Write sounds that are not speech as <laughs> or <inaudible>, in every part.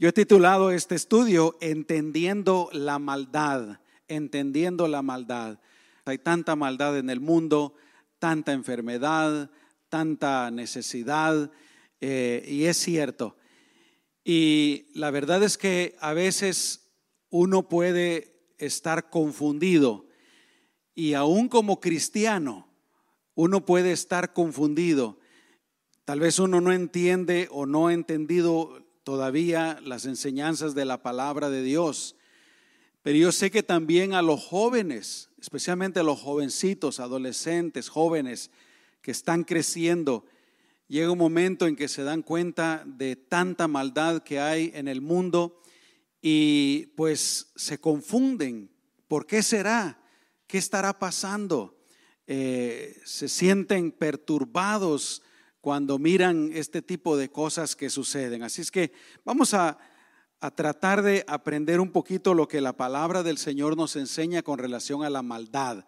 Yo he titulado este estudio Entendiendo la maldad, entendiendo la maldad. Hay tanta maldad en el mundo, tanta enfermedad, tanta necesidad, eh, y es cierto. Y la verdad es que a veces uno puede estar confundido, y aún como cristiano, uno puede estar confundido. Tal vez uno no entiende o no ha entendido todavía las enseñanzas de la palabra de Dios. Pero yo sé que también a los jóvenes, especialmente a los jovencitos, adolescentes, jóvenes que están creciendo, llega un momento en que se dan cuenta de tanta maldad que hay en el mundo y pues se confunden. ¿Por qué será? ¿Qué estará pasando? Eh, se sienten perturbados cuando miran este tipo de cosas que suceden. Así es que vamos a, tratar de aprender un poquito lo que la palabra del Señor nos enseña con relación a la maldad.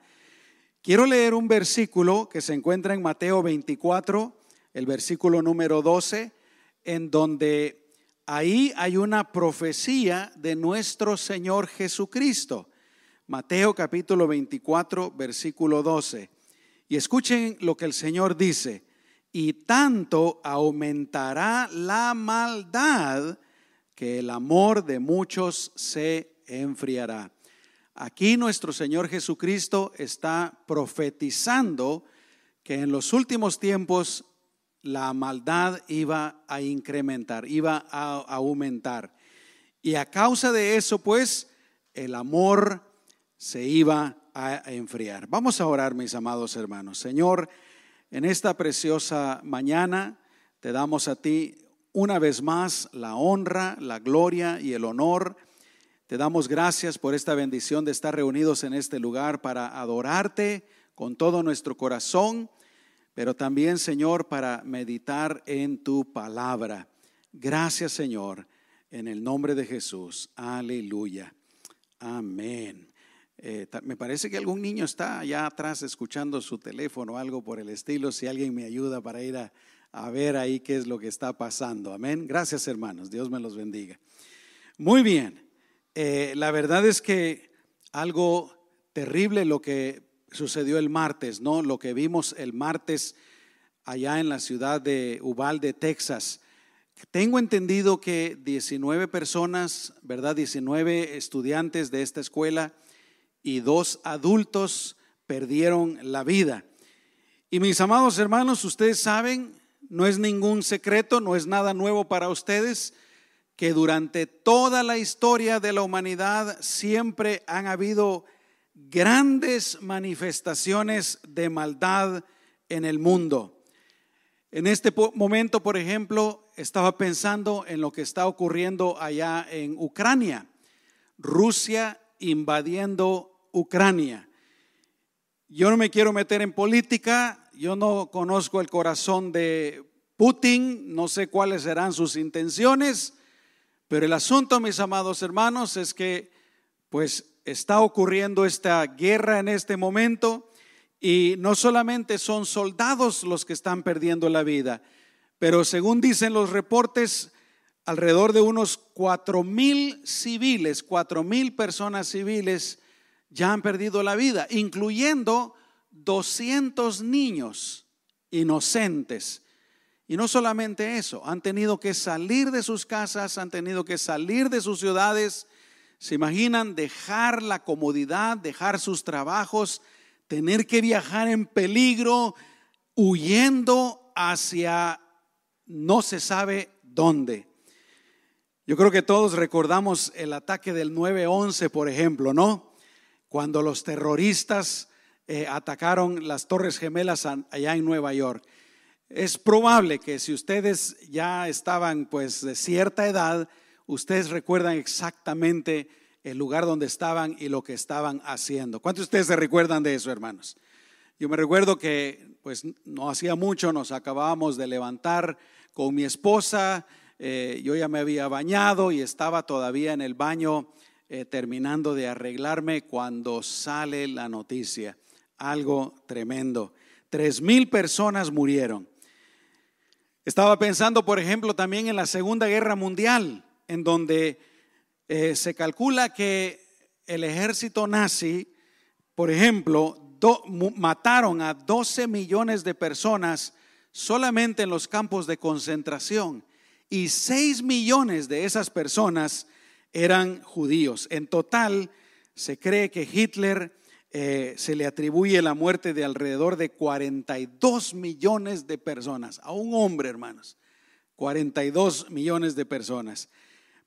Quiero leer un versículo que se encuentra en Mateo 24, el versículo número 12, en donde ahí hay una profecía de nuestro Señor Jesucristo. Mateo capítulo 24, versículo 12. Y escuchen lo que el Señor dice y tanto aumentará la maldad que el amor de muchos se enfriará. Aquí nuestro Señor Jesucristo está profetizando que en los últimos tiempos la maldad iba a incrementar, iba a aumentar. Y a causa de eso, pues, el amor se iba a enfriar. Vamos a orar, mis amados hermanos. Señor, en esta preciosa mañana te damos a ti una vez más la honra, la gloria y el honor. Te damos gracias por esta bendición de estar reunidos en este lugar para adorarte con todo nuestro corazón, pero también, Señor, para meditar en tu palabra. Gracias, Señor, en el nombre de Jesús. Aleluya. Amén. Eh, me parece que algún niño está allá atrás escuchando su teléfono o algo por el estilo. Si alguien me ayuda para ir a, ver ahí qué es lo que está pasando. Amén. Gracias hermanos. Dios me los bendiga. Muy bien. Eh, la verdad es que algo terrible lo que sucedió el martes, ¿no? Lo que vimos el martes allá en la ciudad de Uvalde, Texas. Tengo entendido que 19 personas, ¿verdad? 19 estudiantes de esta escuela y dos adultos perdieron la vida. Y mis amados hermanos, ustedes saben, no es ningún secreto, no es nada nuevo para ustedes, que durante toda la historia de la humanidad siempre han habido grandes manifestaciones de maldad en el mundo. En este momento, por ejemplo, estaba pensando en lo que está ocurriendo allá en Ucrania. Rusia invadiendo Ucrania. Yo no me quiero meter en política, yo no conozco el corazón de Putin, no sé cuáles serán sus intenciones, pero el asunto, mis amados hermanos, es que pues está ocurriendo esta guerra en este momento y no solamente son soldados los que están perdiendo la vida, pero según dicen los reportes, alrededor de unos cuatro mil civiles, cuatro mil personas civiles ya han perdido la vida, incluyendo 200 niños inocentes. Y no solamente eso, han tenido que salir de sus casas, han tenido que salir de sus ciudades. ¿Se imaginan dejar la comodidad, dejar sus trabajos, tener que viajar en peligro, huyendo hacia no se sabe dónde? Yo creo que todos recordamos el ataque del 9-11, por ejemplo, ¿no? Cuando los terroristas eh, atacaron las Torres Gemelas allá en Nueva York. Es probable que si ustedes ya estaban pues de cierta edad, ustedes recuerdan exactamente el lugar donde estaban y lo que estaban haciendo. ¿Cuántos de ustedes se recuerdan de eso, hermanos? Yo me recuerdo que pues no hacía mucho, nos acabábamos de levantar con mi esposa, eh, yo ya me había bañado y estaba todavía en el baño eh, terminando de arreglarme cuando sale la noticia. Algo tremendo. Tres mil personas murieron. Estaba pensando, por ejemplo, también en la Segunda Guerra Mundial, en donde eh, se calcula que el ejército nazi, por ejemplo, mataron a 12 millones de personas solamente en los campos de concentración y 6 millones de esas personas eran judíos. En total, se cree que Hitler eh, se le atribuye la muerte de alrededor de 42 millones de personas, a un hombre, hermanos, 42 millones de personas.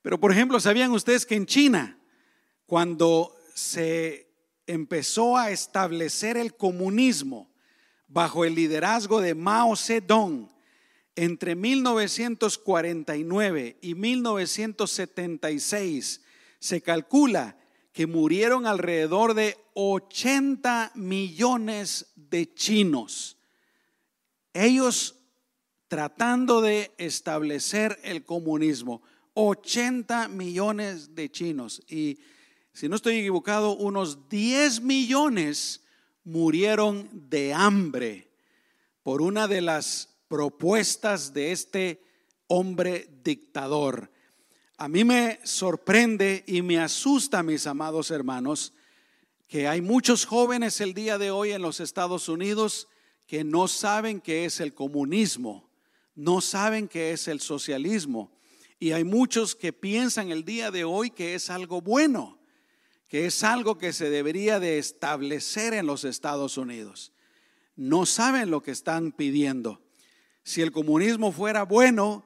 Pero, por ejemplo, ¿sabían ustedes que en China, cuando se empezó a establecer el comunismo bajo el liderazgo de Mao Zedong, entre 1949 y 1976 se calcula que murieron alrededor de 80 millones de chinos. Ellos tratando de establecer el comunismo. 80 millones de chinos. Y si no estoy equivocado, unos 10 millones murieron de hambre por una de las propuestas de este hombre dictador. A mí me sorprende y me asusta, mis amados hermanos, que hay muchos jóvenes el día de hoy en los Estados Unidos que no saben qué es el comunismo, no saben qué es el socialismo. Y hay muchos que piensan el día de hoy que es algo bueno, que es algo que se debería de establecer en los Estados Unidos. No saben lo que están pidiendo. Si el comunismo fuera bueno,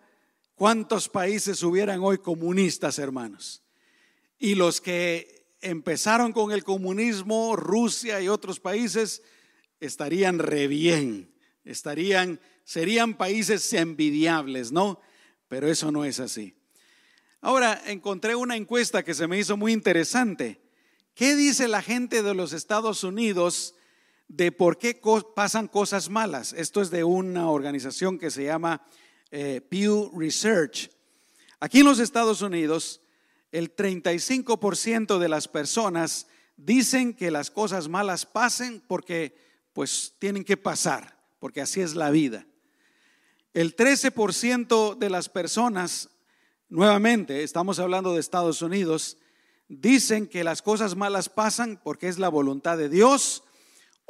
¿cuántos países hubieran hoy comunistas, hermanos? Y los que empezaron con el comunismo, Rusia y otros países, estarían re bien, estarían, serían países envidiables, ¿no? Pero eso no es así. Ahora, encontré una encuesta que se me hizo muy interesante. ¿Qué dice la gente de los Estados Unidos de por qué pasan cosas malas. Esto es de una organización que se llama eh, Pew Research. Aquí en los Estados Unidos, el 35% de las personas dicen que las cosas malas pasen porque pues tienen que pasar, porque así es la vida. El 13% de las personas, nuevamente, estamos hablando de Estados Unidos, dicen que las cosas malas pasan porque es la voluntad de Dios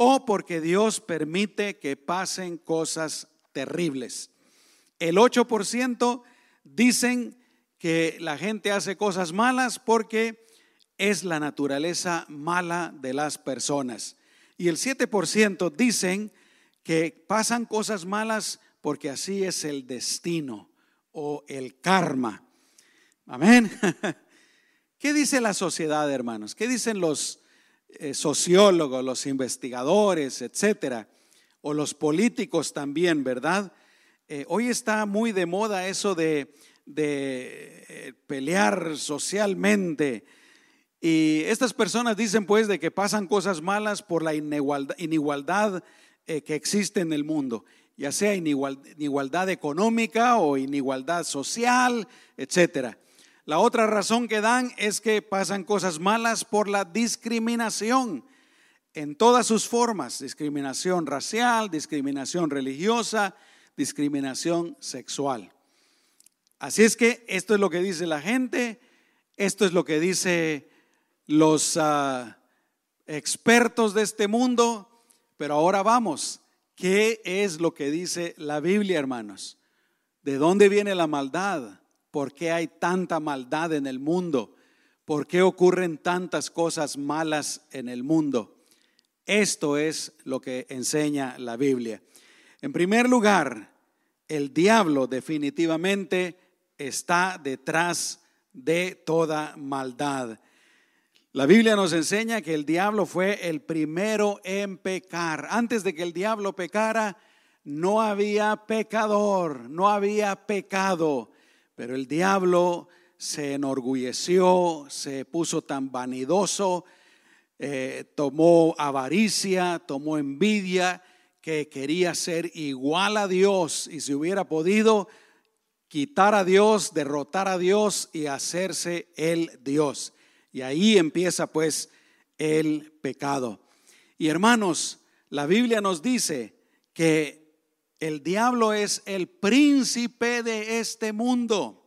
o porque Dios permite que pasen cosas terribles. El 8% dicen que la gente hace cosas malas porque es la naturaleza mala de las personas. Y el 7% dicen que pasan cosas malas porque así es el destino o el karma. Amén. <laughs> ¿Qué dice la sociedad, hermanos? ¿Qué dicen los eh, sociólogos, los investigadores, etcétera, o los políticos también, ¿verdad? Eh, hoy está muy de moda eso de, eh, pelear socialmente. Y estas personas dicen pues de que pasan cosas malas por la inigualdad, inigualdad que existe en el mundo, ya sea inigualdad económica o inigualdad social, etcétera. La otra razón que dan es que pasan cosas malas por la discriminación en todas sus formas, discriminación racial, discriminación religiosa, discriminación sexual. Así es que esto es lo que dice la gente, esto es lo que dice los ah, expertos de este mundo, pero ahora vamos, ¿qué es lo que dice la Biblia, hermanos? ¿De dónde viene la maldad? ¿Por qué hay tanta maldad en el mundo? ¿Por qué ocurren tantas cosas malas en el mundo? Esto es lo que enseña la Biblia. En primer lugar, el diablo definitivamente está detrás de toda maldad. La Biblia nos enseña que el diablo fue el primero en pecar. Antes de que el diablo pecara, no había pecador, no había pecado. Pero el diablo se enorgulleció, se puso tan vanidoso, eh, tomó avaricia, tomó envidia, que quería ser igual a Dios y si hubiera podido quitar a Dios, derrotar a Dios y hacerse el Dios. Y ahí empieza pues el pecado. Y hermanos, la Biblia nos dice que el diablo es el príncipe de este mundo.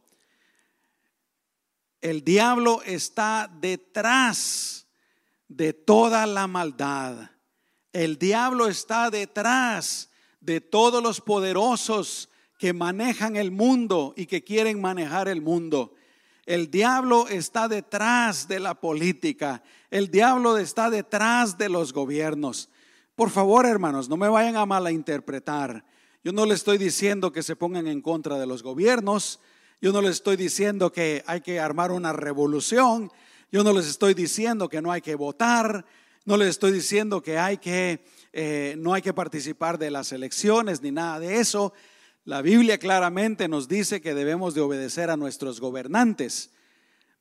El diablo está detrás de toda la maldad. El diablo está detrás de todos los poderosos que manejan el mundo y que quieren manejar el mundo. El diablo está detrás de la política. El diablo está detrás de los gobiernos. Por favor, hermanos, no me vayan a malinterpretar. Yo no le estoy diciendo que se pongan en contra de los gobiernos. Yo no les estoy diciendo que hay que armar una revolución. Yo no les estoy diciendo que no hay que votar. No les estoy diciendo que hay que eh, no hay que participar de las elecciones ni nada de eso. La Biblia claramente nos dice que debemos de obedecer a nuestros gobernantes.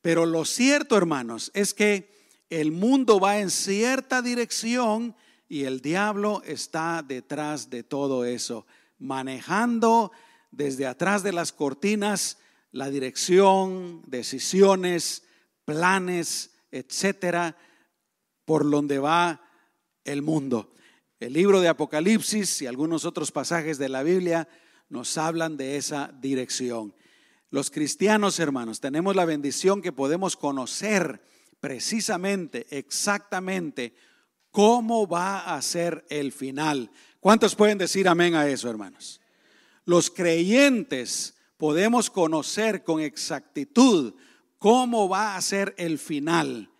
Pero lo cierto, hermanos, es que el mundo va en cierta dirección y el diablo está detrás de todo eso, manejando desde atrás de las cortinas la dirección, decisiones, planes, etcétera, por donde va el mundo. El libro de Apocalipsis y algunos otros pasajes de la Biblia nos hablan de esa dirección. Los cristianos, hermanos, tenemos la bendición que podemos conocer precisamente, exactamente, cómo va a ser el final. ¿Cuántos pueden decir amén a eso, hermanos? Los creyentes podemos conocer con exactitud cómo va a ser el final.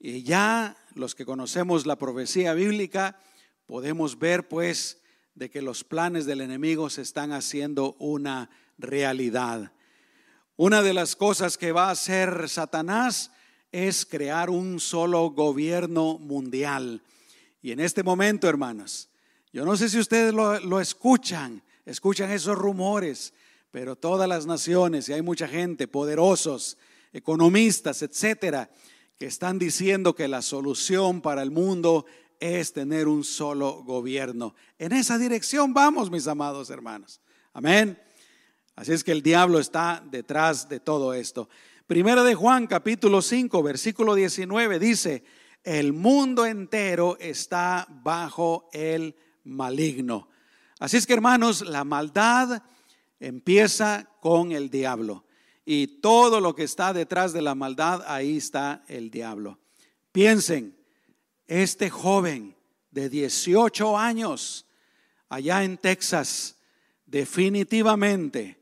Y ya los que conocemos la profecía bíblica, podemos ver pues de que los planes del enemigo se están haciendo una realidad. Una de las cosas que va a hacer Satanás es crear un solo gobierno mundial. Y en este momento, hermanos, yo no sé si ustedes lo, escuchan, escuchan esos rumores, pero todas las naciones, y hay mucha gente, poderosos, economistas, etcétera, que están diciendo que la solución para el mundo es tener un solo gobierno. En esa dirección vamos, mis amados hermanos. Amén. Así es que el diablo está detrás de todo esto. Primera de Juan, capítulo 5, versículo 19 dice, el mundo entero está bajo el maligno. Así es que hermanos, la maldad empieza con el diablo. Y todo lo que está detrás de la maldad, ahí está el diablo. Piensen, este joven de 18 años allá en Texas, definitivamente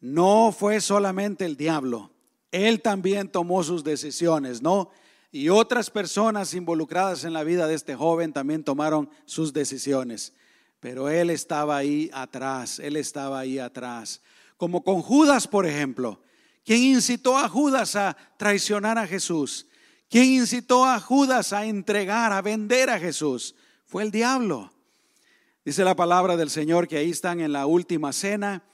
no fue solamente el diablo, él también tomó sus decisiones, ¿no? Y otras personas involucradas en la vida de este joven también tomaron sus decisiones. Pero él estaba ahí atrás, él estaba ahí atrás. Como con Judas, por ejemplo. ¿Quién incitó a Judas a traicionar a Jesús? ¿Quién incitó a Judas a entregar, a vender a Jesús? Fue el diablo. Dice la palabra del Señor que ahí están en la última cena,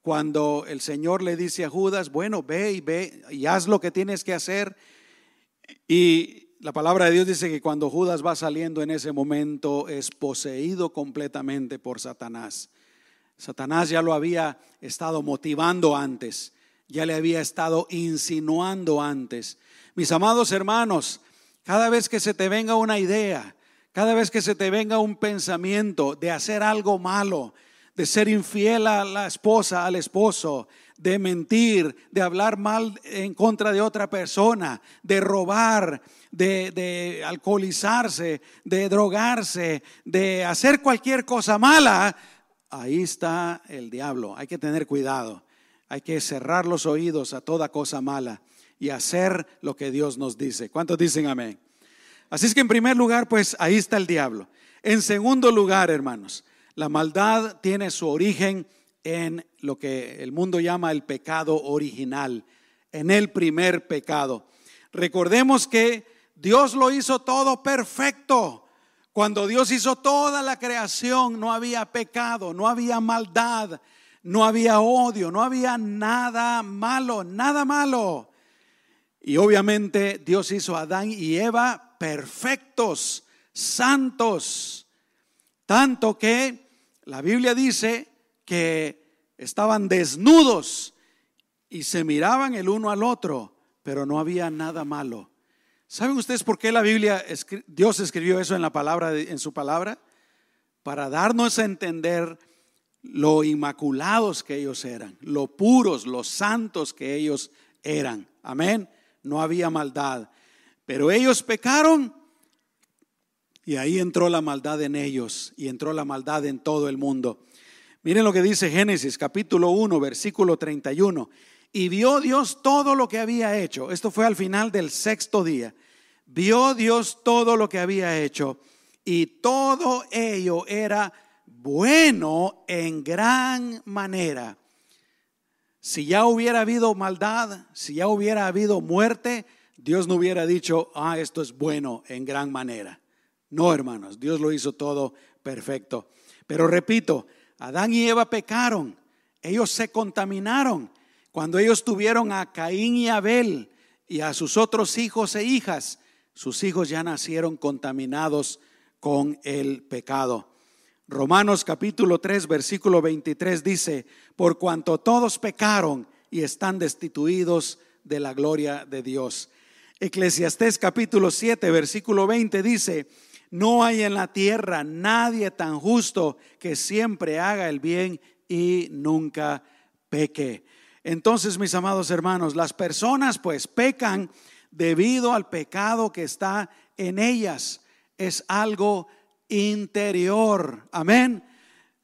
cuando el Señor le dice a Judas, bueno, ve y ve y haz lo que tienes que hacer. Y la palabra de Dios dice que cuando Judas va saliendo en ese momento es poseído completamente por Satanás. Satanás ya lo había estado motivando antes, ya le había estado insinuando antes. Mis amados hermanos, cada vez que se te venga una idea, cada vez que se te venga un pensamiento de hacer algo malo, de ser infiel a la esposa, al esposo, de mentir, de hablar mal en contra de otra persona, de robar, de, de, alcoholizarse, de drogarse, de hacer cualquier cosa mala, ahí está el diablo. Hay que tener cuidado. Hay que cerrar los oídos a toda cosa mala y hacer lo que Dios nos dice. ¿Cuántos dicen amén? Así es que en primer lugar, pues ahí está el diablo. En segundo lugar, hermanos, la maldad tiene su origen en lo que el mundo llama el pecado original, en el primer pecado. Recordemos que Dios lo hizo todo perfecto. Cuando Dios hizo toda la creación, no había pecado, no había maldad, no había odio, no había nada malo, nada malo. Y obviamente Dios hizo a Adán y Eva perfectos, santos, tanto que la Biblia dice que estaban desnudos y se miraban el uno al otro, pero no había nada malo. ¿Saben ustedes por qué la Biblia, Dios escribió eso en la palabra, en su palabra? Para darnos a entender lo inmaculados que ellos eran, lo puros, los santos que ellos eran. Amén. no había maldad. Pero ellos pecaron y ahí entró la maldad en ellos y entró la maldad en todo el mundo. Miren lo que dice Génesis capítulo 1, versículo 31. Y vio Dios todo lo que había hecho. Esto fue al final del sexto día. Vio Dios todo lo que había hecho y todo ello era bueno en gran manera. Si ya hubiera habido maldad, si ya hubiera habido muerte, Dios no hubiera dicho, ah, esto es bueno en gran manera. No, hermanos, Dios lo hizo todo perfecto. Pero repito, Adán y Eva pecaron, ellos se contaminaron. Cuando ellos tuvieron a Caín y Abel y a sus otros hijos e hijas, sus hijos ya nacieron contaminados con el pecado. Romanos capítulo 3, versículo 23 dice, por cuanto todos pecaron y están destituidos de la gloria de Dios. Eclesiastés capítulo 7, versículo 20 dice, no hay en la tierra nadie tan justo que siempre haga el bien y nunca peque. Entonces, mis amados hermanos, las personas pues pecan debido al pecado que está en ellas. Es algo interior. Amén.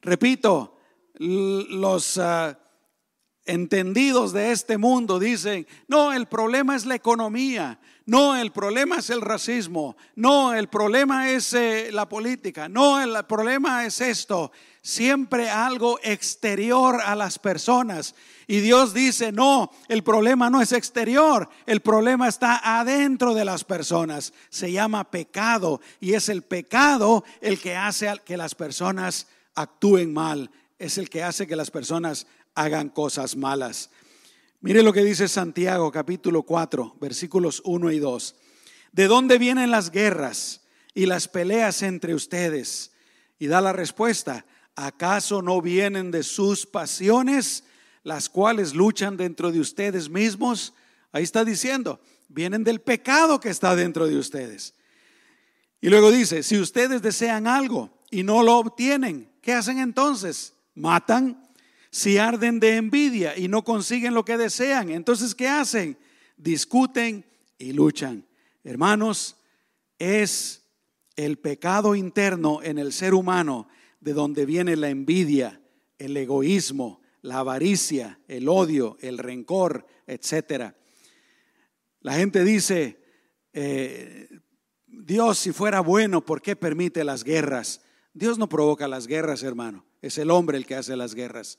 Repito, los ah, entendidos de este mundo dicen, no, el problema es la economía, no, el problema es el racismo. No, el problema es eh, la política. No, el problema es esto. Siempre algo exterior a las personas. Y Dios dice, no, el problema no es exterior, el problema está adentro de las personas. Se llama pecado y es el pecado el que hace que las personas actúen mal, es el que hace que las personas hagan cosas malas. Mire lo que dice Santiago capítulo 4, versículos 1 y 2. ¿De dónde vienen las guerras y las peleas entre ustedes? Y da la respuesta, ¿acaso no vienen de sus pasiones, las cuales luchan dentro de ustedes mismos? Ahí está diciendo, vienen del pecado que está dentro de ustedes. Y luego dice, si ustedes desean algo y no lo obtienen, ¿qué hacen entonces? Matan si arden de envidia y no consiguen lo que desean, entonces ¿qué hacen? Discuten y luchan. Hermanos, es el pecado interno en el ser humano de donde viene la envidia, el egoísmo, la avaricia, el odio, el rencor, etc. La gente dice, eh, Dios si fuera bueno, ¿por qué permite las guerras? Dios no provoca las guerras, hermano. Es el hombre el que hace las guerras.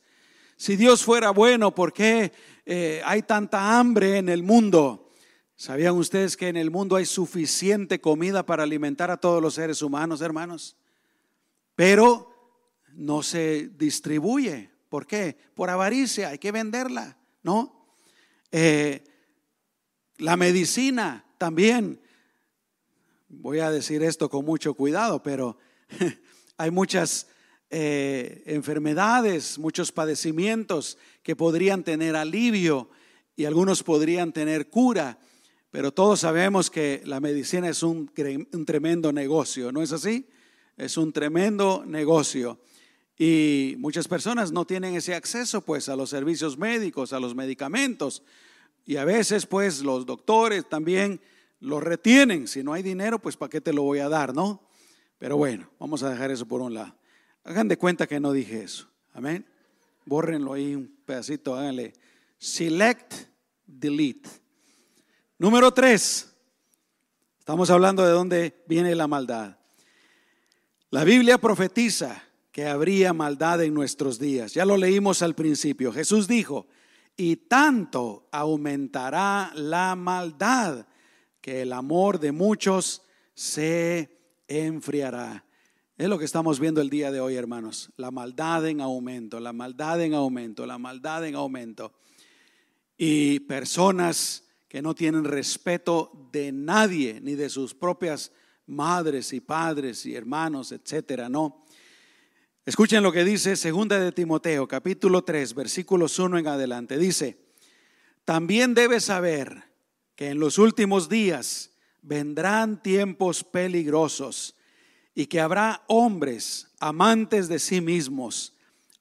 Si Dios fuera bueno, ¿por qué eh, hay tanta hambre en el mundo? ¿Sabían ustedes que en el mundo hay suficiente comida para alimentar a todos los seres humanos, hermanos? Pero no se distribuye. ¿Por qué? Por avaricia, hay que venderla, ¿no? Eh, la medicina también, voy a decir esto con mucho cuidado, pero <laughs> hay muchas eh, enfermedades, muchos padecimientos que podrían tener alivio y algunos podrían tener cura, pero todos sabemos que la medicina es un, un tremendo negocio, ¿no es así? Es un tremendo negocio. Y muchas personas no tienen ese acceso pues a los servicios médicos, a los medicamentos. Y a veces pues los doctores también lo retienen. Si no hay dinero, pues ¿para qué te lo voy a dar, no? Pero bueno, vamos a dejar eso por un lado. Hagan de cuenta que no dije eso. Amén. Bórrenlo ahí un pedacito, háganle select, delete. Número tres. Estamos hablando de dónde viene la maldad. La Biblia profetiza que habría maldad en nuestros días. Ya lo leímos al principio. Jesús dijo, y tanto aumentará la maldad que el amor de muchos se enfriará. Es lo que estamos viendo el día de hoy, hermanos. La maldad en aumento, la maldad en aumento, la maldad en aumento. Y personas que no tienen respeto de nadie, ni de sus propias madres y padres y hermanos, etcétera, no. Escuchen lo que dice segunda de Timoteo, capítulo 3, versículos 1 en adelante. Dice, también debes saber que en los últimos días vendrán tiempos peligrosos y que habrá hombres amantes de sí mismos,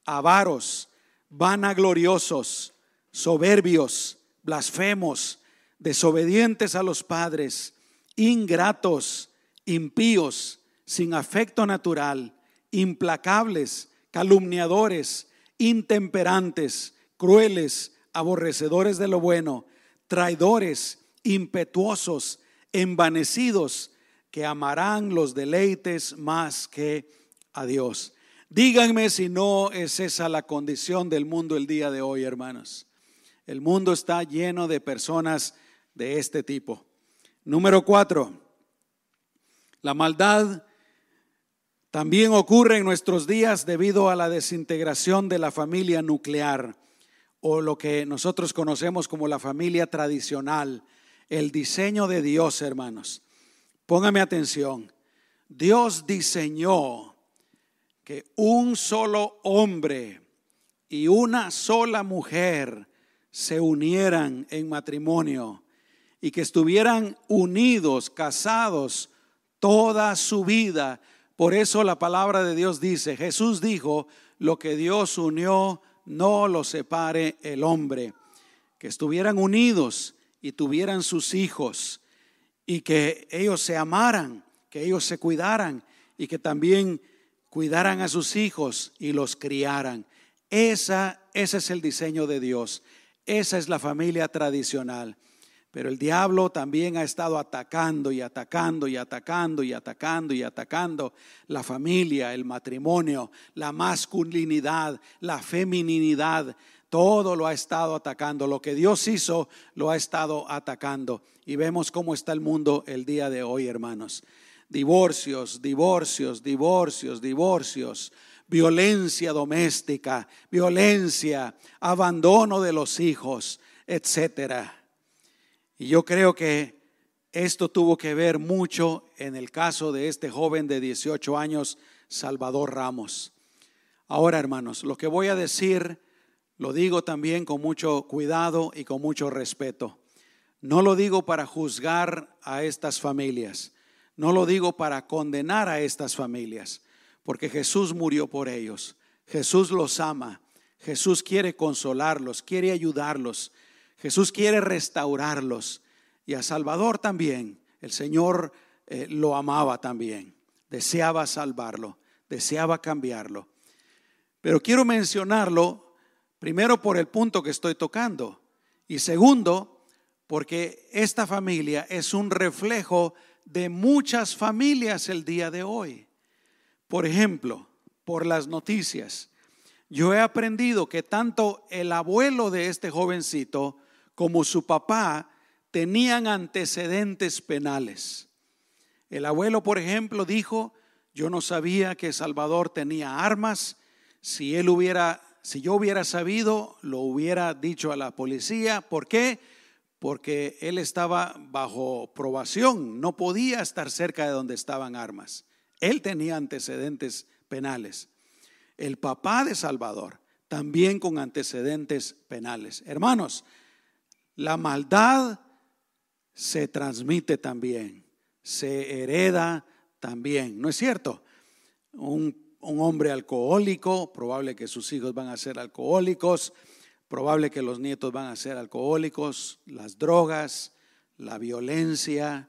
avaros, vanagloriosos, soberbios, blasfemos, desobedientes a los padres, ingratos, impíos, sin afecto natural, implacables, calumniadores, intemperantes, crueles, aborrecedores de lo bueno, traidores, impetuosos, envanecidos, que amarán los deleites más que a Dios. Díganme si no es esa la condición del mundo el día de hoy, hermanos. El mundo está lleno de personas de este tipo. Número cuatro, la maldad también ocurre en nuestros días debido a la desintegración de la familia nuclear o lo que nosotros conocemos como la familia tradicional, el diseño de Dios, hermanos. Póngame atención. Dios diseñó que un solo hombre y una sola mujer se unieran en matrimonio y que estuvieran unidos, casados toda su vida. Por eso la palabra de Dios dice, Jesús dijo, lo que Dios unió, no lo separe el hombre. Que estuvieran unidos y tuvieran sus hijos y que ellos se amaran, que ellos se cuidaran y que también cuidaran a sus hijos y los criaran. Esa, ese es el diseño de Dios. Esa es la familia tradicional. Pero el diablo también ha estado atacando y atacando y atacando y atacando y atacando la familia, el matrimonio, la masculinidad, la femininidad. Todo lo ha estado atacando. Lo que Dios hizo lo ha estado atacando. Y vemos cómo está el mundo el día de hoy, hermanos. Divorcios, divorcios, divorcios, divorcios violencia doméstica, violencia, abandono de los hijos, etcétera. Y yo creo que esto tuvo que ver mucho en el caso de este joven de 18 años, Salvador Ramos. Ahora, hermanos, lo que voy a decir lo digo también con mucho cuidado y con mucho respeto. No lo digo para juzgar a estas familias, no lo digo para condenar a estas familias, porque Jesús murió por ellos. Jesús los ama, Jesús quiere consolarlos, quiere ayudarlos, Jesús quiere restaurarlos y a Salvador también. El Señor eh, lo amaba también, deseaba salvarlo, deseaba cambiarlo. Pero quiero mencionarlo primero por el punto que estoy tocando y segundo porque esta familia es un reflejo de muchas familias el día de hoy. Por ejemplo, por las noticias, yo he aprendido que tanto el abuelo de este jovencito como su papá tenían antecedentes penales. El abuelo, por ejemplo, dijo, yo no sabía que Salvador tenía armas, si él hubiera si yo hubiera sabido, lo hubiera dicho a la policía, ¿por qué? Porque él estaba bajo probación, no podía estar cerca de donde estaban armas. Él tenía antecedentes penales. El papá de Salvador también con antecedentes penales. Hermanos, la maldad se transmite también, se hereda también, ¿no es cierto? Un, hombre alcohólico, probable que sus hijos van a ser alcohólicos, probable que los nietos van a ser alcohólicos, las drogas, la violencia,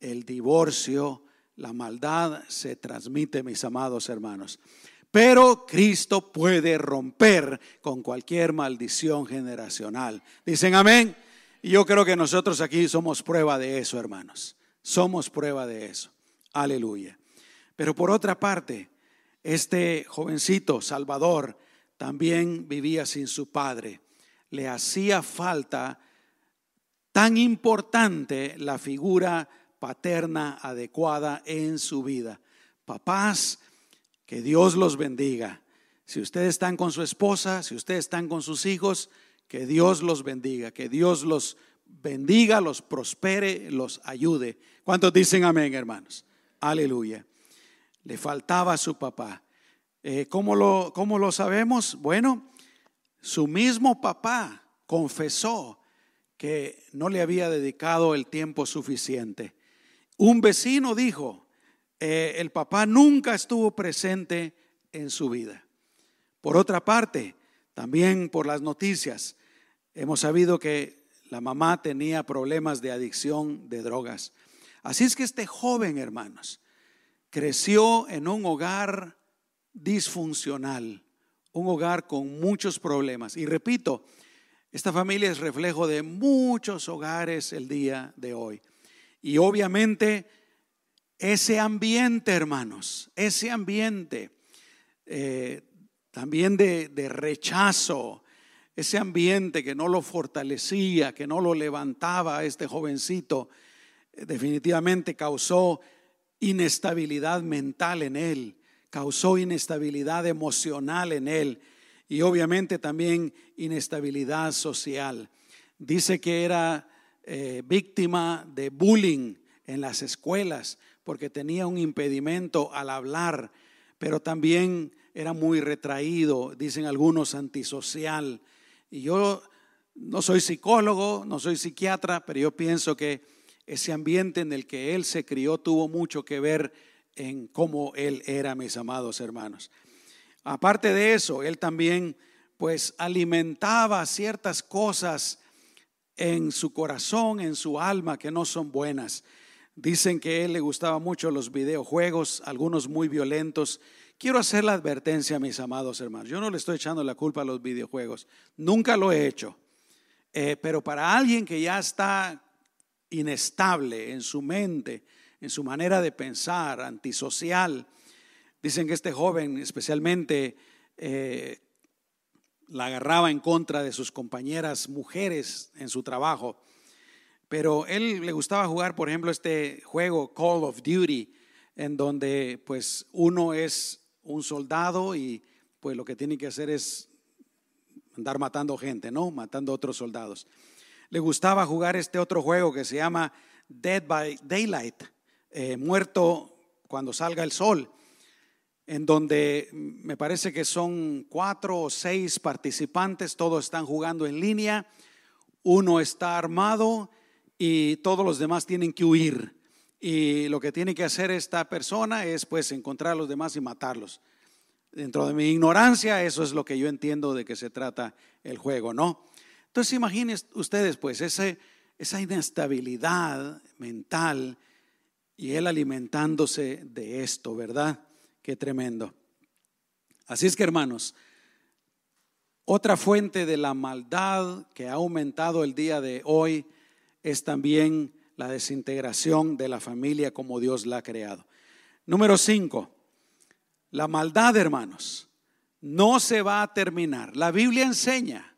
el divorcio, la maldad se transmite, mis amados hermanos. Pero Cristo puede romper con cualquier maldición generacional. Dicen amén. Y yo creo que nosotros aquí somos prueba de eso, hermanos. Somos prueba de eso. Aleluya. Pero por otra parte, este jovencito Salvador también vivía sin su padre. Le hacía falta tan importante la figura paterna adecuada en su vida. Papás, que Dios los bendiga. Si ustedes están con su esposa, si ustedes están con sus hijos, que Dios los bendiga, que Dios los bendiga, los prospere, los ayude. ¿Cuántos dicen amén, hermanos? Aleluya. Le faltaba a su papá. Eh, ¿cómo, lo, ¿Cómo lo sabemos? Bueno, su mismo papá confesó que no le había dedicado el tiempo suficiente. Un vecino dijo, eh, el papá nunca estuvo presente en su vida. Por otra parte, también por las noticias, Hemos sabido que La mamá tenía problemas de adicción de drogas. Así es que este joven, hermanos, creció en un hogar disfuncional, un hogar con muchos problemas. Y repito, esta familia es reflejo de muchos hogares el día de hoy. Y obviamente ese ambiente, hermanos, ese ambiente eh, también de, de rechazo, ese ambiente que no lo fortalecía, que no lo levantaba a este jovencito, eh, definitivamente causó inestabilidad mental en él, causó inestabilidad emocional en él y obviamente también inestabilidad social. Dice que era eh, víctima de bullying en las escuelas porque tenía un impedimento al hablar, pero también era muy retraído, dicen algunos antisocial. Y yo no soy psicólogo, no soy psiquiatra, pero yo pienso que ese ambiente en el que él se crió tuvo mucho que ver en cómo él era, mis amados hermanos. Aparte de eso, él también pues alimentaba ciertas cosas en su corazón, en su alma, que no son buenas. Dicen que él le gustaba mucho los videojuegos, algunos muy violentos. Quiero hacer la advertencia, mis amados hermanos. Yo no le estoy echando la culpa a los videojuegos. Nunca lo he hecho. Eh, pero para alguien que ya está inestable en su mente, en su manera de pensar, antisocial, dicen que este joven especialmente eh, la agarraba en contra de sus compañeras mujeres en su trabajo. Pero él le gustaba jugar, por ejemplo, este juego Call of Duty, en donde pues uno es un soldado y pues lo que tiene que hacer es andar matando gente, ¿no? Matando otros soldados. Le gustaba jugar este otro juego que se llama Dead by Daylight, eh, muerto cuando salga el sol en donde me parece que son cuatro o seis participantes, todos están jugando en línea, uno está armado y todos los demás tienen que huir. Y lo que tiene que hacer esta persona es pues encontrar a los demás y matarlos. Dentro de mi ignorancia, eso es lo que yo entiendo de que se trata el juego, ¿no? Entonces imaginen ustedes pues esa inestabilidad mental y él alimentándose de esto, ¿verdad? Qué tremendo. Así es que hermanos, otra fuente de la maldad que ha aumentado el día de hoy es también la desintegración de la familia como Dios la ha creado. Número cinco, la maldad, hermanos, no se va a terminar. La Biblia enseña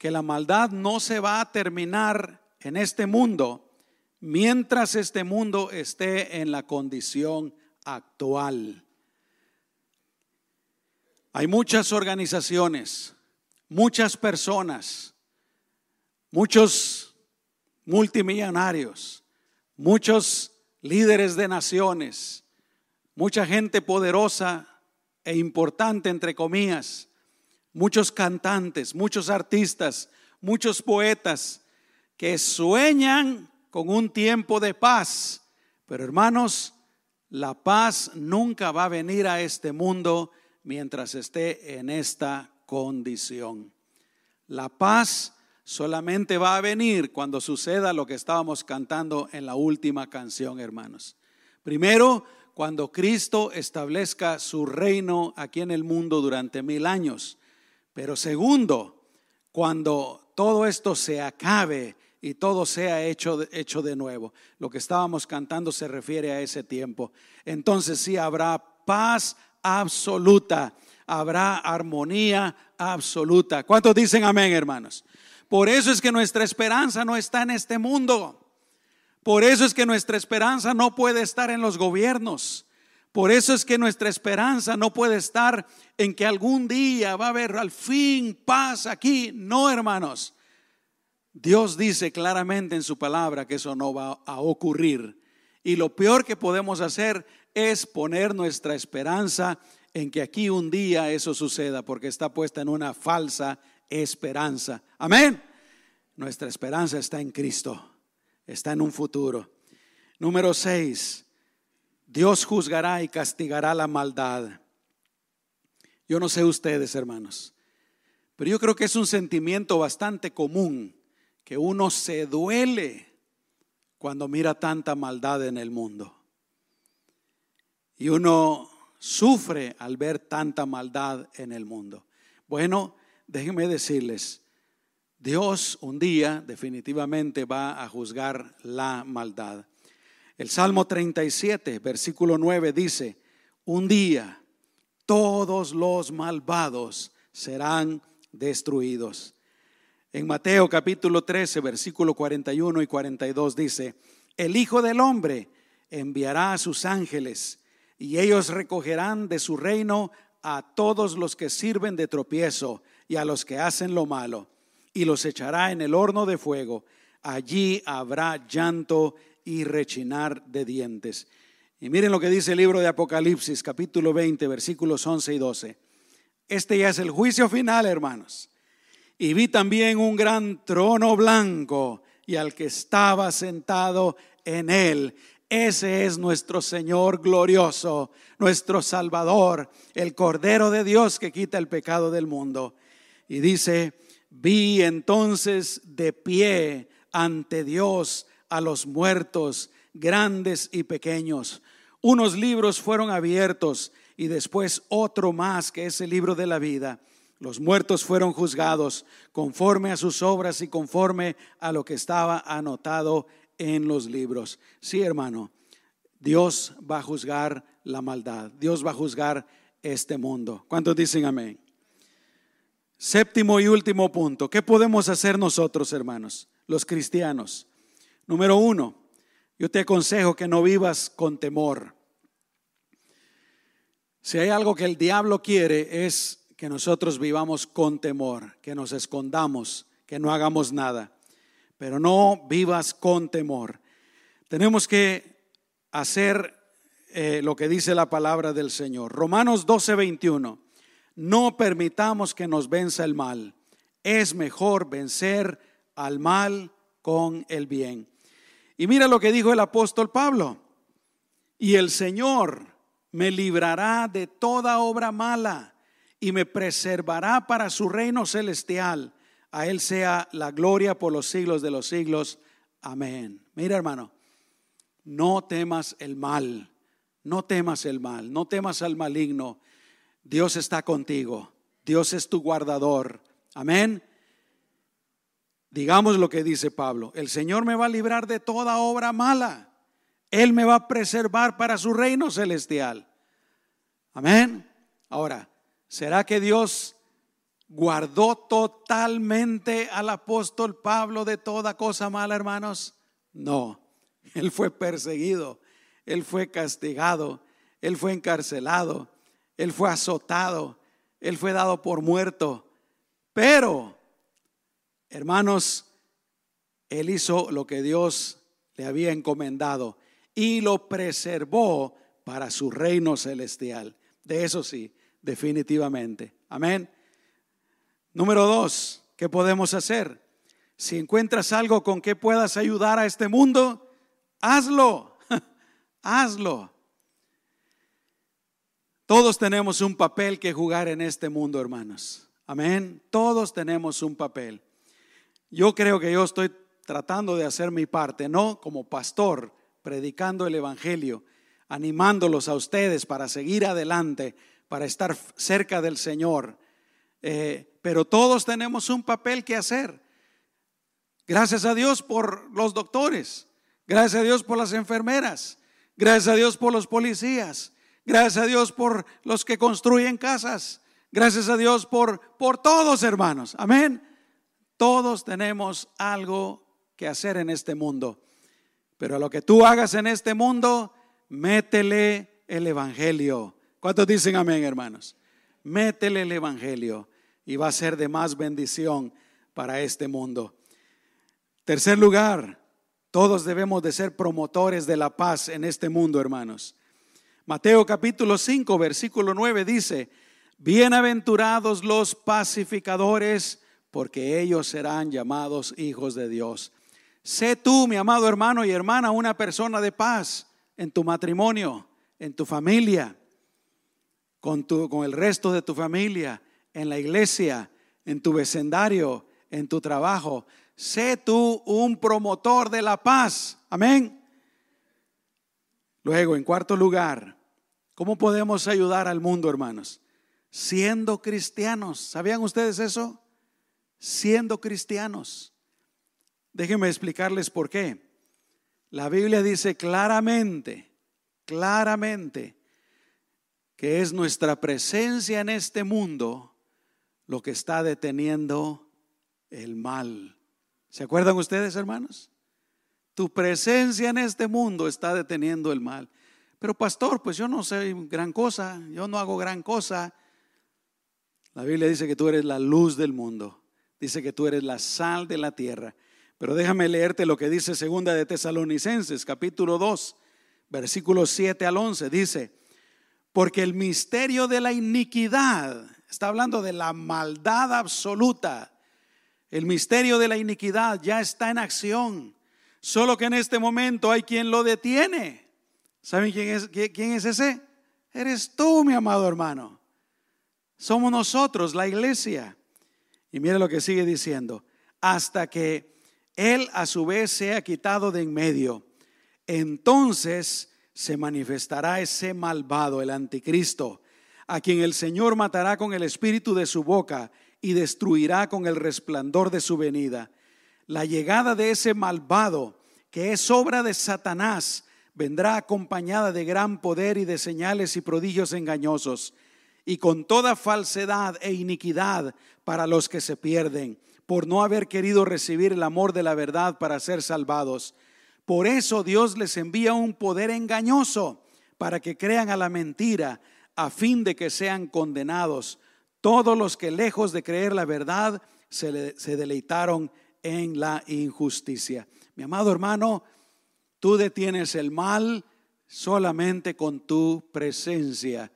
que la maldad no se va a terminar en este mundo mientras este mundo esté en la condición actual. Hay muchas organizaciones, muchas personas, muchos multimillonarios, muchos líderes de naciones, mucha gente poderosa e importante, entre comillas, muchos cantantes, muchos artistas, muchos poetas que sueñan con un tiempo de paz. Pero hermanos, la paz nunca va a venir a este mundo mientras esté en esta condición. La paz solamente va a venir cuando suceda lo que estábamos cantando en la última canción, hermanos. Primero, cuando Cristo establezca su reino aquí en el mundo durante mil años. Pero segundo, cuando todo esto se acabe y todo sea hecho hecho de nuevo. Lo que estábamos cantando se refiere a ese tiempo. Entonces sí habrá paz absoluta. Habrá armonía absoluta. ¿Cuántos dicen amén, hermanos? Por eso es que nuestra esperanza no está en este mundo. Por eso es que nuestra esperanza no puede estar en los gobiernos. Por eso es que nuestra esperanza no puede estar en que algún día va a haber al fin paz aquí. No, hermanos. Dios dice claramente en su palabra que eso no va a ocurrir. Y lo peor que podemos hacer es poner nuestra esperanza en que aquí un día eso suceda, porque está puesta en una falsa esperanza. Amén. Nuestra esperanza está en Cristo, está en un futuro. Número seis, Dios juzgará y castigará la maldad. Yo no sé ustedes, hermanos, pero yo creo que es un sentimiento bastante común que uno se duele cuando mira tanta maldad en el mundo. Y uno sufre al ver tanta maldad en el mundo. Bueno, déjenme decirles, Dios un día definitivamente va a juzgar la maldad. El Salmo 37, versículo 9 dice, un día todos los malvados serán destruidos. En Mateo capítulo 13, versículo 41 y 42 dice, el Hijo del Hombre enviará a sus ángeles y ellos recogerán de su reino a todos los que sirven de tropiezo y a los que hacen lo malo, y los echará en el horno de fuego. Allí habrá llanto y rechinar de dientes. Y miren lo que dice el libro de Apocalipsis, capítulo 20, versículos 11 y 12. Este ya es el juicio final, hermanos. Y vi también un gran trono blanco y al que estaba sentado en él. Ese es nuestro Señor glorioso, nuestro Salvador, el Cordero de Dios que quita el pecado del mundo. Y dice, vi entonces de pie ante Dios a los muertos, grandes y pequeños. Unos libros fueron abiertos y después otro más que es el libro de la vida los muertos fueron juzgados conforme a sus obras y conforme a lo que estaba anotado en los libros. Sí, hermano, Dios va a juzgar la maldad. Dios va a juzgar este mundo. ¿Cuántos dicen amén? Séptimo y último punto. ¿Qué podemos hacer nosotros, hermanos, los cristianos? Número uno, yo te aconsejo que no vivas con temor. Si hay algo que el diablo quiere es que nosotros vivamos con temor, que nos escondamos, que no hagamos nada, pero no vivas con temor. Tenemos que hacer eh, lo que dice la palabra del Señor. Romanos 12, 21. No permitamos que nos venza el mal. Es mejor vencer al mal con el bien. Y mira lo que dijo el apóstol Pablo. Y el Señor me librará de toda obra mala y me preservará para su reino celestial. A Él sea la gloria por los siglos de los siglos. Amén. Mira hermano, no temas el mal, no temas el mal, no temas al maligno. Dios está contigo, Dios es tu guardador. Amén. Digamos lo que dice Pablo, el Señor me va a librar de toda obra mala. Él me va a preservar para su reino celestial. Amén. Ahora, ¿Será que Dios guardó totalmente al apóstol Pablo de toda cosa mala, hermanos? No, él fue perseguido, él fue castigado, él fue encarcelado, él fue azotado, él fue dado por muerto. Pero, hermanos, él hizo lo que Dios le había encomendado y lo preservó para su reino celestial. De eso sí, definitivamente. Amén. Número dos, ¿qué podemos hacer? Si encuentras algo con que puedas ayudar a este mundo, hazlo, <laughs> hazlo. Todos tenemos un papel que jugar en este mundo, hermanos. Amén. Todos tenemos un papel. Yo creo que yo estoy tratando de hacer mi parte, no como pastor, predicando el Evangelio, animándolos a ustedes para seguir adelante, para estar cerca del Señor. Eh, pero todos tenemos un papel que hacer. Gracias a Dios por los doctores, gracias a Dios por las enfermeras, gracias a Dios por los policías, gracias a Dios por los que construyen casas, gracias a Dios por, por todos hermanos. Amén. Todos tenemos algo que hacer en este mundo. Pero a lo que tú hagas en este mundo, métele el Evangelio. ¿Cuántos dicen amén, hermanos? Métele el Evangelio y va a ser de más bendición para este mundo. Tercer lugar, todos debemos de ser promotores de la paz en este mundo, hermanos. Mateo capítulo 5, versículo 9 dice, bienaventurados los pacificadores, porque ellos serán llamados hijos de Dios. Sé tú, mi amado hermano y hermana, una persona de paz en tu matrimonio, en tu familia, con, tu, con el resto de tu familia, en la iglesia, en tu vecindario, en tu trabajo. Sé tú un promotor de la paz. Amén. Luego, en cuarto lugar, ¿cómo podemos ayudar al mundo, hermanos? Siendo cristianos. ¿Sabían ustedes eso? Siendo cristianos. Déjenme explicarles por qué. La Biblia dice claramente, claramente, que es nuestra presencia en este mundo lo que está deteniendo el mal. ¿Se acuerdan ustedes, hermanos? Tu presencia en este mundo está deteniendo el mal. Pero pastor, pues yo no sé gran cosa, yo no hago gran cosa. La Biblia dice que tú eres la luz del mundo, dice que tú eres la sal de la tierra. Pero déjame leerte lo que dice segunda de Tesalonicenses, capítulo 2, versículos 7 al 11. Dice, porque el misterio de la iniquidad, está hablando de la maldad absoluta, el misterio de la iniquidad ya está en acción, solo que en este momento hay quien lo detiene. ¿Saben quién es, quién es ese? Eres tú, mi amado hermano. Somos nosotros, la iglesia. Y mire lo que sigue diciendo, hasta que Él a su vez sea quitado de en medio, entonces se manifestará ese malvado, el anticristo, a quien el Señor matará con el espíritu de su boca y destruirá con el resplandor de su venida. La llegada de ese malvado, que es obra de Satanás, vendrá acompañada de gran poder y de señales y prodigios engañosos, y con toda falsedad e iniquidad para los que se pierden, por no haber querido recibir el amor de la verdad para ser salvados. Por eso Dios les envía un poder engañoso para que crean a la mentira, a fin de que sean condenados todos los que lejos de creer la verdad se, deleitaron en la injusticia. Mi amado hermano, tú detienes el mal solamente con tu presencia.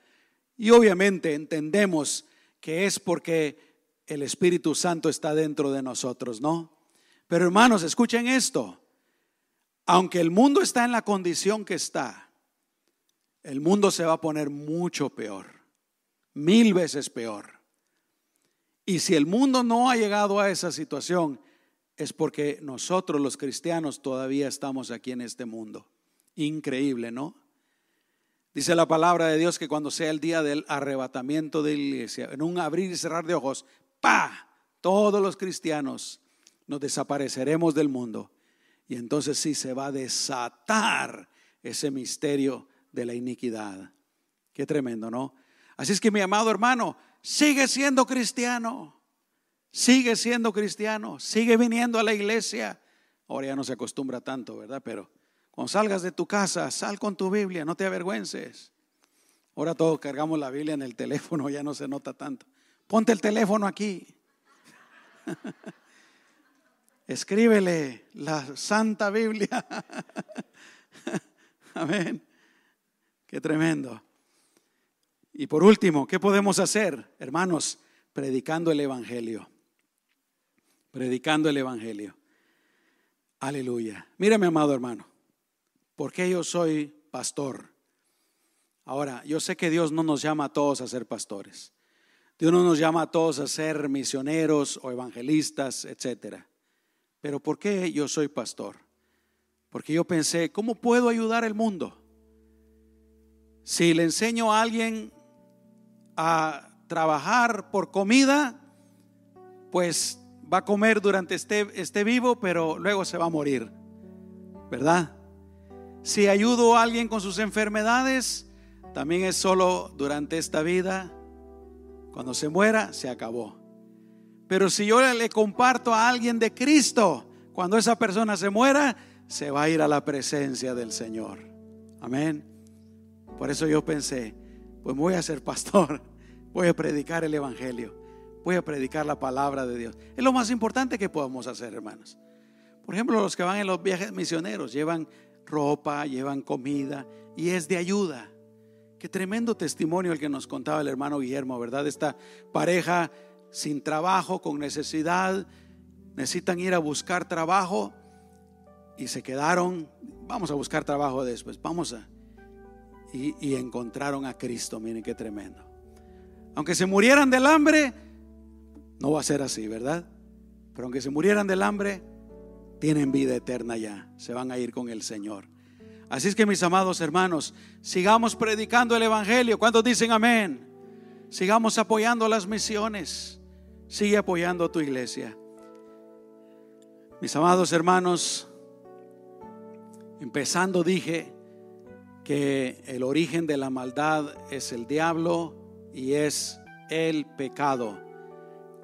Y obviamente entendemos que es porque el Espíritu Santo está dentro de nosotros, ¿no? Pero hermanos, escuchen esto aunque el mundo está en la condición que está, el mundo se va a poner mucho peor, mil veces peor. Y si el mundo no ha llegado a esa situación, es porque nosotros los cristianos todavía estamos aquí en este mundo. Increíble, ¿no? Dice la palabra de Dios que cuando sea el día del arrebatamiento de la iglesia, en un abrir y cerrar de ojos, ¡pa! Todos los cristianos nos desapareceremos del mundo y entonces sí se va a desatar ese misterio de la iniquidad. Qué tremendo, ¿no? Así es que mi amado hermano, sigue siendo cristiano. Sigue siendo cristiano. Sigue viniendo a la iglesia. Ahora ya no se acostumbra tanto, ¿verdad? Pero cuando salgas de tu casa, sal con tu Biblia, no te avergüences. Ahora todos cargamos la Biblia en el teléfono, ya no se nota tanto. Ponte el teléfono aquí. <laughs> Escríbele la Santa Biblia. <laughs> Amén. Qué tremendo. Y por último, ¿qué podemos hacer, hermanos? Predicando el Evangelio. Predicando el Evangelio. Aleluya. Mírame, amado hermano, ¿por qué yo soy pastor? Ahora, yo sé que Dios no nos llama a todos a ser pastores. Dios no nos llama a todos a ser misioneros o evangelistas, etcétera. Pero ¿por qué yo soy pastor? Porque yo pensé, ¿cómo puedo ayudar al mundo? Si le enseño a alguien a trabajar por comida, pues va a comer durante este, este vivo, pero luego se va a morir, ¿verdad? Si ayudo a alguien con sus enfermedades, también es solo durante esta vida. Cuando se muera, se acabó. Pero si yo le comparto a alguien de Cristo, cuando esa persona se muera, se va a ir a la presencia del Señor. Amén. Por eso yo pensé, pues voy a ser pastor, <laughs> voy a predicar el Evangelio, voy a predicar la palabra de Dios. Es lo más importante que podemos hacer, hermanos. Por ejemplo, los que van en los viajes misioneros llevan ropa, llevan comida y es de ayuda. Qué tremendo testimonio el que nos contaba el hermano Guillermo, ¿verdad? Esta pareja sin trabajo, con necesidad, necesitan ir a buscar trabajo y se quedaron, vamos a buscar trabajo después, vamos a... Y, encontraron a Cristo, miren qué tremendo. Aunque se murieran del hambre, no va a ser así, ¿verdad? Pero aunque se murieran del hambre, tienen vida eterna ya, se van a ir con el Señor. Así es que mis amados hermanos, sigamos predicando el Evangelio. ¿Cuántos dicen amén? Sigamos apoyando las misiones. Sigue apoyando a tu iglesia. Mis amados hermanos, empezando dije que el origen de la maldad es el diablo y es el pecado.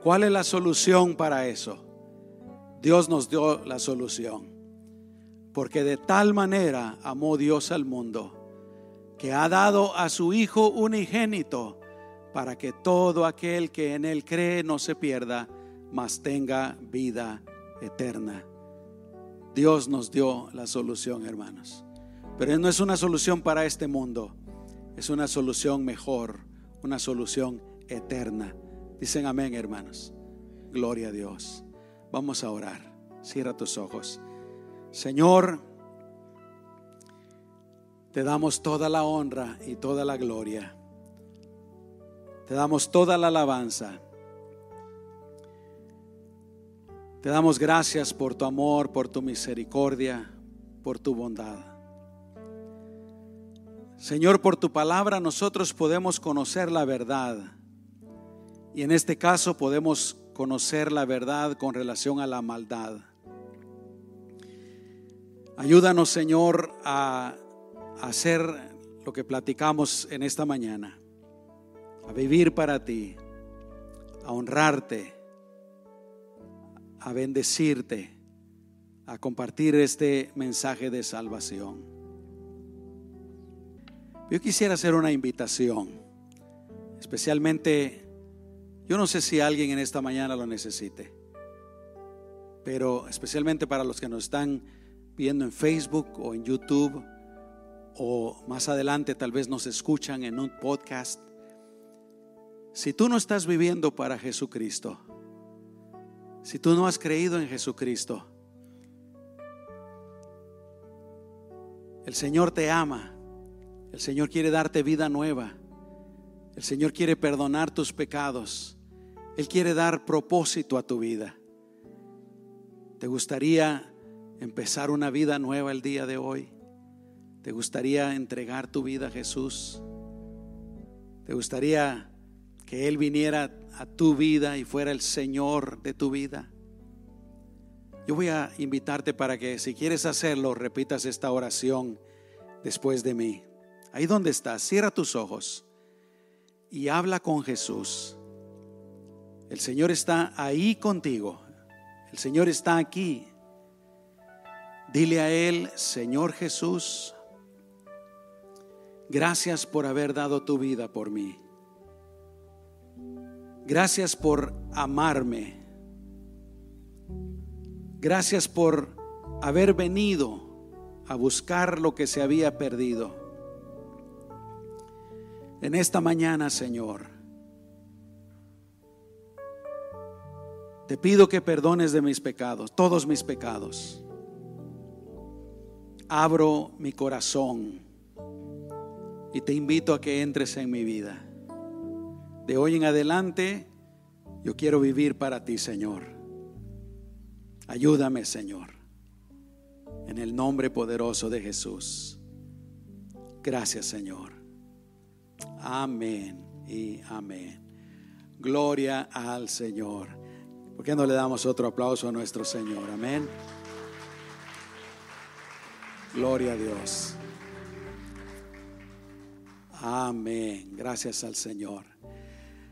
¿Cuál es la solución para eso? Dios nos dio la solución. Porque de tal manera amó Dios al mundo que ha dado a su Hijo unigénito para que todo aquel que en Él cree no se pierda, mas tenga vida eterna. Dios nos dio la solución, hermanos. Pero no es una solución para este mundo, es una solución mejor, una solución eterna. Dicen amén, hermanos. Gloria a Dios. Vamos a orar. Cierra tus ojos. Señor, te damos toda la honra y toda la gloria. Te damos toda la alabanza. Te damos gracias por tu amor, por tu misericordia, por tu bondad. Señor, por tu palabra nosotros podemos conocer la verdad. Y en este caso podemos conocer la verdad con relación a la maldad. Ayúdanos, Señor, a hacer lo que platicamos en esta mañana, a vivir para ti, a honrarte, a bendecirte, a compartir este mensaje de salvación. Yo quisiera hacer una invitación, especialmente yo no sé si alguien en esta mañana lo necesite, pero especialmente para los que nos están viendo en Facebook o en YouTube o más adelante tal vez nos escuchan en un podcast. Si tú no estás viviendo para Jesucristo, si tú no has creído en Jesucristo, el Señor te ama, el Señor quiere darte vida nueva, el Señor quiere perdonar tus pecados. Él quiere dar propósito a tu vida. ¿Te gustaría empezar una vida nueva el día de hoy? ¿Te gustaría entregar tu vida a Jesús? ¿Te gustaría que Él viniera a tu vida y fuera el Señor de tu vida? Yo voy a invitarte para que si quieres hacerlo, repitas esta oración después de mí. Ahí donde estás, cierra tus ojos y habla con Jesús. El Señor está ahí contigo. El Señor está aquí. Dile a Él, Señor Jesús, gracias por haber dado tu vida por mí. Gracias por amarme. Gracias por haber venido a buscar lo que se había perdido. En esta mañana, Señor, Te pido que perdones de mis pecados, todos mis pecados. Abro mi corazón y te invito a que entres en mi vida. De hoy en adelante, yo quiero vivir para ti, Señor. Ayúdame, Señor. En el nombre poderoso de Jesús. Gracias, Señor. Amén y amén. Gloria al Señor. ¿Por qué no le damos otro aplauso a nuestro Señor? Amén. Gloria a Dios. Amén. Gracias al Señor.